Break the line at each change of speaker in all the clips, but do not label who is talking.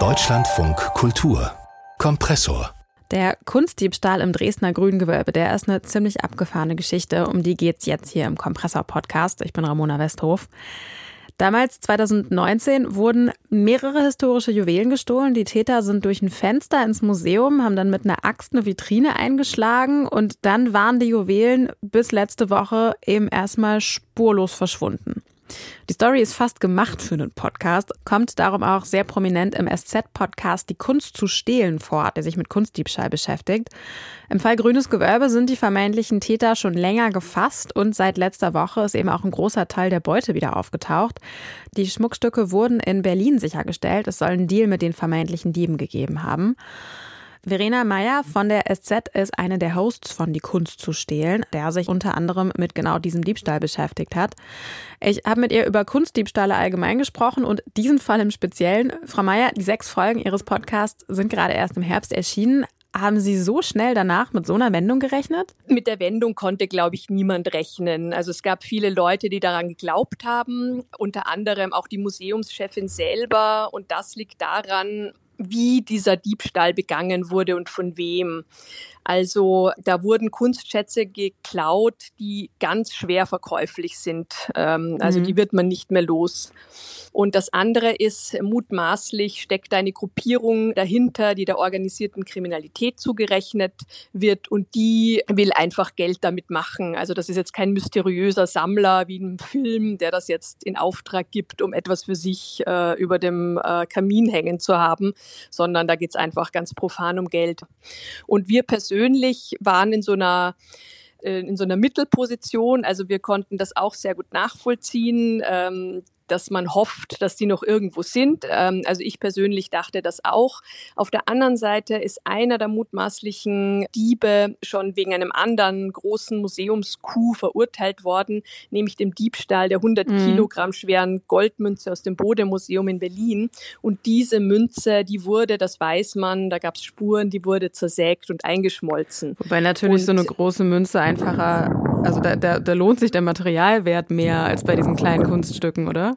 Deutschlandfunk Kultur Kompressor
der Kunstdiebstahl im Dresdner Grüngewölbe, der ist eine ziemlich abgefahrene Geschichte. Um die geht's jetzt hier im Kompressor-Podcast. Ich bin Ramona Westhof. Damals, 2019, wurden mehrere historische Juwelen gestohlen. Die Täter sind durch ein Fenster ins Museum, haben dann mit einer Axt eine Vitrine eingeschlagen und dann waren die Juwelen bis letzte Woche eben erstmal spurlos verschwunden. Die Story ist fast gemacht für einen Podcast, kommt darum auch sehr prominent im SZ-Podcast Die Kunst zu stehlen vor, der sich mit Kunstdiebstahl beschäftigt. Im Fall Grünes Gewölbe sind die vermeintlichen Täter schon länger gefasst und seit letzter Woche ist eben auch ein großer Teil der Beute wieder aufgetaucht. Die Schmuckstücke wurden in Berlin sichergestellt. Es soll einen Deal mit den vermeintlichen Dieben gegeben haben. Verena Meyer von der SZ ist eine der Hosts von Die Kunst zu stehlen, der sich unter anderem mit genau diesem Diebstahl beschäftigt hat. Ich habe mit ihr über Kunstdiebstahle allgemein gesprochen und diesen Fall im Speziellen. Frau Meyer, die sechs Folgen Ihres Podcasts sind gerade erst im Herbst erschienen. Haben Sie so schnell danach mit so einer Wendung gerechnet?
Mit der Wendung konnte, glaube ich, niemand rechnen. Also es gab viele Leute, die daran geglaubt haben, unter anderem auch die Museumschefin selber. Und das liegt daran, wie dieser Diebstahl begangen wurde und von wem. Also da wurden Kunstschätze geklaut, die ganz schwer verkäuflich sind. Ähm, also mhm. die wird man nicht mehr los. Und das andere ist, mutmaßlich steckt eine Gruppierung dahinter, die der organisierten Kriminalität zugerechnet wird und die will einfach Geld damit machen. Also das ist jetzt kein mysteriöser Sammler wie ein Film, der das jetzt in Auftrag gibt, um etwas für sich äh, über dem äh, Kamin hängen zu haben, sondern da geht es einfach ganz profan um Geld. Und wir persönlich waren in so einer äh, in so einer Mittelposition. Also wir konnten das auch sehr gut nachvollziehen. Dass man hofft, dass die noch irgendwo sind. Ähm, also ich persönlich dachte das auch. Auf der anderen Seite ist einer der mutmaßlichen Diebe schon wegen einem anderen großen Museumskuh verurteilt worden, nämlich dem Diebstahl der 100 mhm. Kilogramm schweren Goldmünze aus dem Bode-Museum in Berlin. Und diese Münze, die wurde, das weiß man, da gab es Spuren, die wurde zersägt und eingeschmolzen.
Wobei natürlich und so eine große Münze einfacher, also da, da, da lohnt sich der Materialwert mehr als bei diesen kleinen Kunststücken, oder?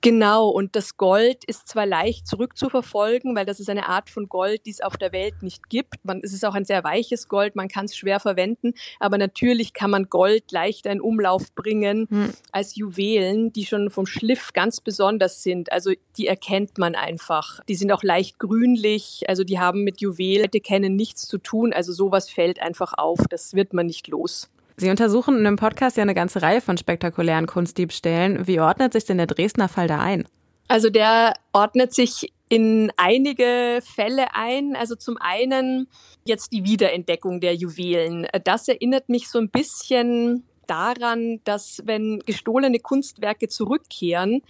Genau, und das Gold ist zwar leicht zurückzuverfolgen, weil das ist eine Art von Gold, die es auf der Welt nicht gibt. Man, es ist auch ein sehr weiches Gold, man kann es schwer verwenden, aber natürlich kann man Gold leichter in Umlauf bringen hm. als Juwelen, die schon vom Schliff ganz besonders sind. Also die erkennt man einfach. Die sind auch leicht grünlich, also die haben mit Juwelen, die kennen nichts zu tun. Also sowas fällt einfach auf, das wird man nicht los.
Sie untersuchen in einem Podcast ja eine ganze Reihe von spektakulären Kunstdiebstählen. Wie ordnet sich denn der Dresdner Fall da ein?
Also der ordnet sich in einige Fälle ein. Also zum einen jetzt die Wiederentdeckung der Juwelen. Das erinnert mich so ein bisschen daran, dass wenn gestohlene Kunstwerke zurückkehren,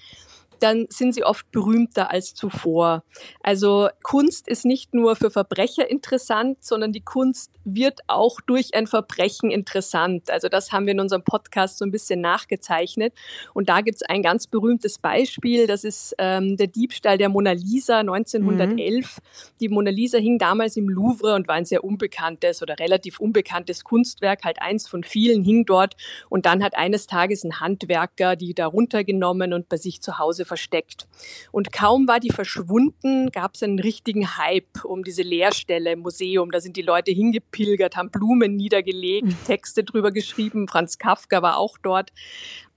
dann sind sie oft berühmter als zuvor. Also Kunst ist nicht nur für Verbrecher interessant, sondern die Kunst wird auch durch ein Verbrechen interessant. Also das haben wir in unserem Podcast so ein bisschen nachgezeichnet. Und da gibt es ein ganz berühmtes Beispiel, das ist ähm, der Diebstahl der Mona Lisa 1911. Mhm. Die Mona Lisa hing damals im Louvre und war ein sehr unbekanntes oder relativ unbekanntes Kunstwerk, halt eins von vielen hing dort. Und dann hat eines Tages ein Handwerker die da runtergenommen und bei sich zu Hause versteckt. Und kaum war die verschwunden, gab es einen richtigen Hype um diese Leerstelle im Museum. Da sind die Leute hingepilgert, haben Blumen niedergelegt, mhm. Texte drüber geschrieben. Franz Kafka war auch dort.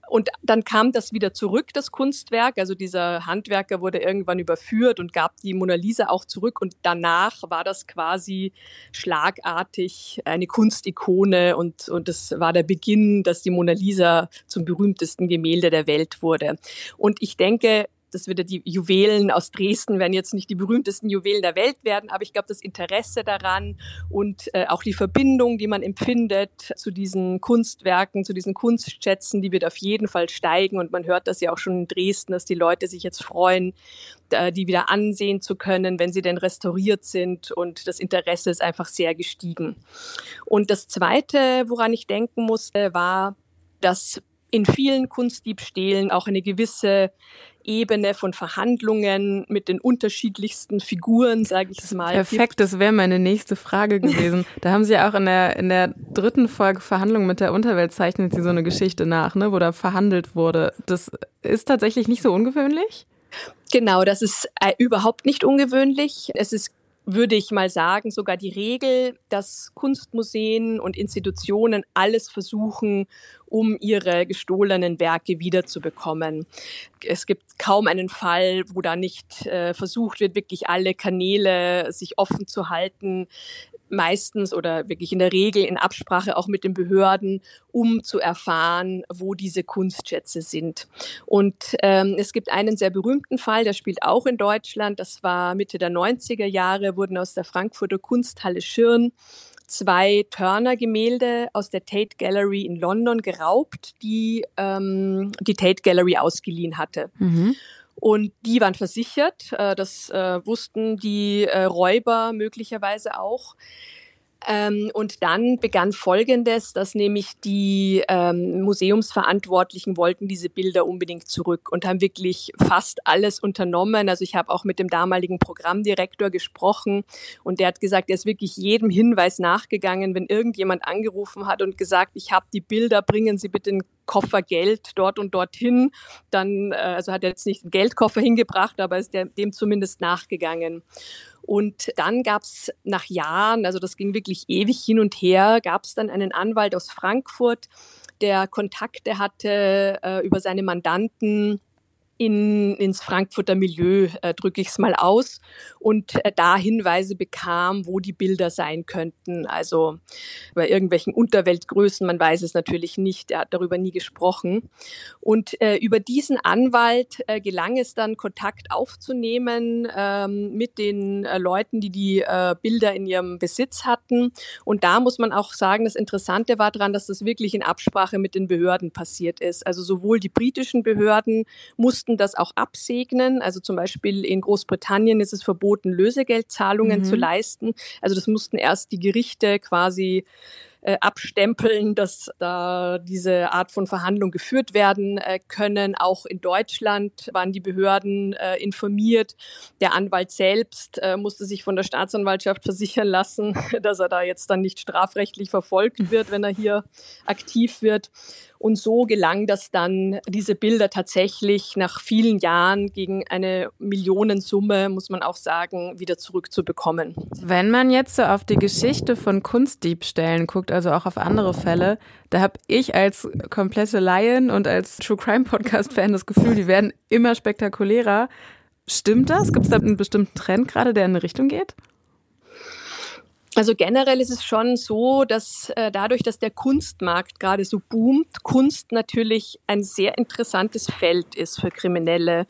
Und dann kam das wieder zurück, das Kunstwerk. Also dieser Handwerker wurde irgendwann überführt und gab die Mona Lisa auch zurück. Und danach war das quasi schlagartig eine Kunstikone. Und, und das war der Beginn, dass die Mona Lisa zum berühmtesten Gemälde der Welt wurde. Und ich denke, das wieder die Juwelen aus Dresden werden jetzt nicht die berühmtesten Juwelen der Welt werden, aber ich glaube, das Interesse daran und äh, auch die Verbindung, die man empfindet zu diesen Kunstwerken, zu diesen Kunstschätzen, die wird auf jeden Fall steigen und man hört das ja auch schon in Dresden, dass die Leute sich jetzt freuen, die wieder ansehen zu können, wenn sie denn restauriert sind und das Interesse ist einfach sehr gestiegen. Und das Zweite, woran ich denken musste, war, dass in vielen Kunstdiebstählen auch eine gewisse Ebene von Verhandlungen mit den unterschiedlichsten Figuren, sage ich es mal.
Perfekt, gibt. das wäre meine nächste Frage gewesen. da haben Sie auch in der, in der dritten Folge Verhandlungen mit der Unterwelt zeichnet Sie so eine Geschichte nach, ne, wo da verhandelt wurde. Das ist tatsächlich nicht so ungewöhnlich?
Genau, das ist äh, überhaupt nicht ungewöhnlich. Es ist würde ich mal sagen, sogar die Regel, dass Kunstmuseen und Institutionen alles versuchen, um ihre gestohlenen Werke wiederzubekommen. Es gibt kaum einen Fall, wo da nicht äh, versucht wird, wirklich alle Kanäle sich offen zu halten, meistens oder wirklich in der Regel in Absprache auch mit den Behörden, um zu erfahren, wo diese Kunstschätze sind. Und ähm, es gibt einen sehr berühmten Fall, der spielt auch in Deutschland. Das war Mitte der 90er Jahre, wurden aus der Frankfurter Kunsthalle Schirn zwei Turner-Gemälde aus der Tate Gallery in London geraubt, die ähm, die Tate Gallery ausgeliehen hatte. Mhm. Und die waren versichert. Äh, das äh, wussten die äh, Räuber möglicherweise auch. Ähm, und dann begann Folgendes, dass nämlich die ähm, Museumsverantwortlichen wollten diese Bilder unbedingt zurück und haben wirklich fast alles unternommen. Also ich habe auch mit dem damaligen Programmdirektor gesprochen und der hat gesagt, er ist wirklich jedem Hinweis nachgegangen, wenn irgendjemand angerufen hat und gesagt, ich habe die Bilder, bringen Sie bitte einen Koffer Geld dort und dorthin. Dann, äh, also hat er jetzt nicht einen Geldkoffer hingebracht, aber ist dem zumindest nachgegangen. Und dann gab es nach Jahren, also das ging wirklich ewig hin und her, gab es dann einen Anwalt aus Frankfurt, der Kontakte hatte äh, über seine Mandanten in, ins Frankfurter Milieu, äh, drücke ich es mal aus, und äh, da Hinweise bekam, wo die Bilder sein könnten. Also bei irgendwelchen Unterweltgrößen, man weiß es natürlich nicht, er hat darüber nie gesprochen. Und äh, über diesen Anwalt äh, gelang es dann, Kontakt aufzunehmen ähm, mit den äh, Leuten, die die äh, Bilder in ihrem Besitz hatten. Und da muss man auch sagen, das Interessante war daran, dass das wirklich in Absprache mit den Behörden passiert ist. Also sowohl die britischen Behörden mussten mussten das auch absegnen. Also zum Beispiel in Großbritannien ist es verboten, Lösegeldzahlungen mhm. zu leisten. Also das mussten erst die Gerichte quasi äh, abstempeln, dass da diese Art von Verhandlung geführt werden äh, können. Auch in Deutschland waren die Behörden äh, informiert. Der Anwalt selbst musste sich von der Staatsanwaltschaft versichern lassen, dass er da jetzt dann nicht strafrechtlich verfolgt wird, wenn er hier aktiv wird. Und so gelang das dann, diese Bilder tatsächlich nach vielen Jahren gegen eine Millionensumme, muss man auch sagen, wieder zurückzubekommen.
Wenn man jetzt so auf die Geschichte von Kunstdiebstählen guckt, also auch auf andere Fälle, da habe ich als komplette Laien und als True Crime Podcast Fan das Gefühl, die werden immer spektakulärer. Stimmt das? Gibt es da einen bestimmten Trend gerade, der in eine Richtung geht?
Also generell ist es schon so, dass äh, dadurch, dass der Kunstmarkt gerade so boomt, Kunst natürlich ein sehr interessantes Feld ist für Kriminelle.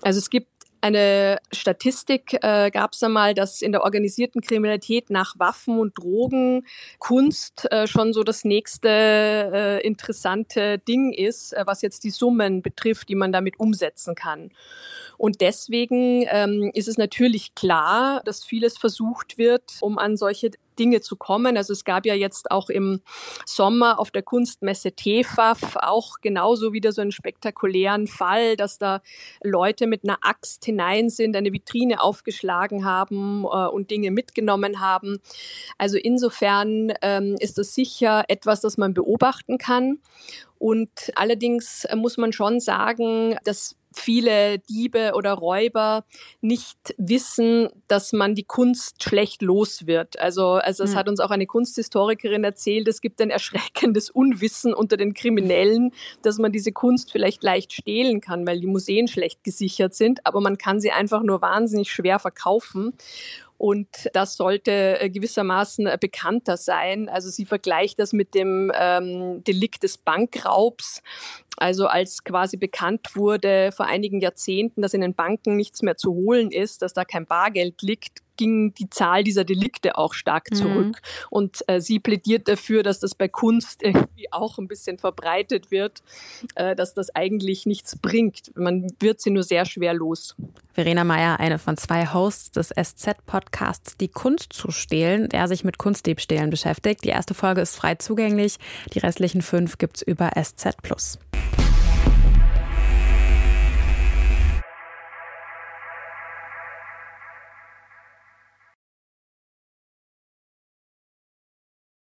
Also es gibt eine Statistik äh, gab es einmal, dass in der organisierten Kriminalität nach Waffen und Drogen Kunst äh, schon so das nächste äh, interessante Ding ist, äh, was jetzt die Summen betrifft, die man damit umsetzen kann. Und deswegen ähm, ist es natürlich klar, dass vieles versucht wird, um an solche Dinge zu kommen. Also es gab ja jetzt auch im Sommer auf der Kunstmesse TEFAF auch genauso wieder so einen spektakulären Fall, dass da Leute mit einer Axt hinein sind, eine Vitrine aufgeschlagen haben äh, und Dinge mitgenommen haben. Also insofern ähm, ist das sicher etwas, das man beobachten kann. Und allerdings muss man schon sagen, dass viele Diebe oder Räuber nicht wissen, dass man die Kunst schlecht los wird. Also, also es mhm. hat uns auch eine Kunsthistorikerin erzählt, es gibt ein erschreckendes Unwissen unter den Kriminellen, dass man diese Kunst vielleicht leicht stehlen kann, weil die Museen schlecht gesichert sind, aber man kann sie einfach nur wahnsinnig schwer verkaufen. Und das sollte äh, gewissermaßen äh, bekannter sein. Also sie vergleicht das mit dem ähm, Delikt des Bankraubs. Also als quasi bekannt wurde vor einigen Jahrzehnten, dass in den Banken nichts mehr zu holen ist, dass da kein Bargeld liegt, ging die Zahl dieser Delikte auch stark mhm. zurück. Mhm. Und äh, sie plädiert dafür, dass das bei Kunst irgendwie auch ein bisschen verbreitet wird, äh, dass das eigentlich nichts bringt. Man wird sie nur sehr schwer los.
Verena Meyer, eine von zwei Hosts des SZ-Podcasts Die Kunst zu stehlen, der sich mit Kunstdiebstählen beschäftigt. Die erste Folge ist frei zugänglich. Die restlichen fünf gibt's über SZ.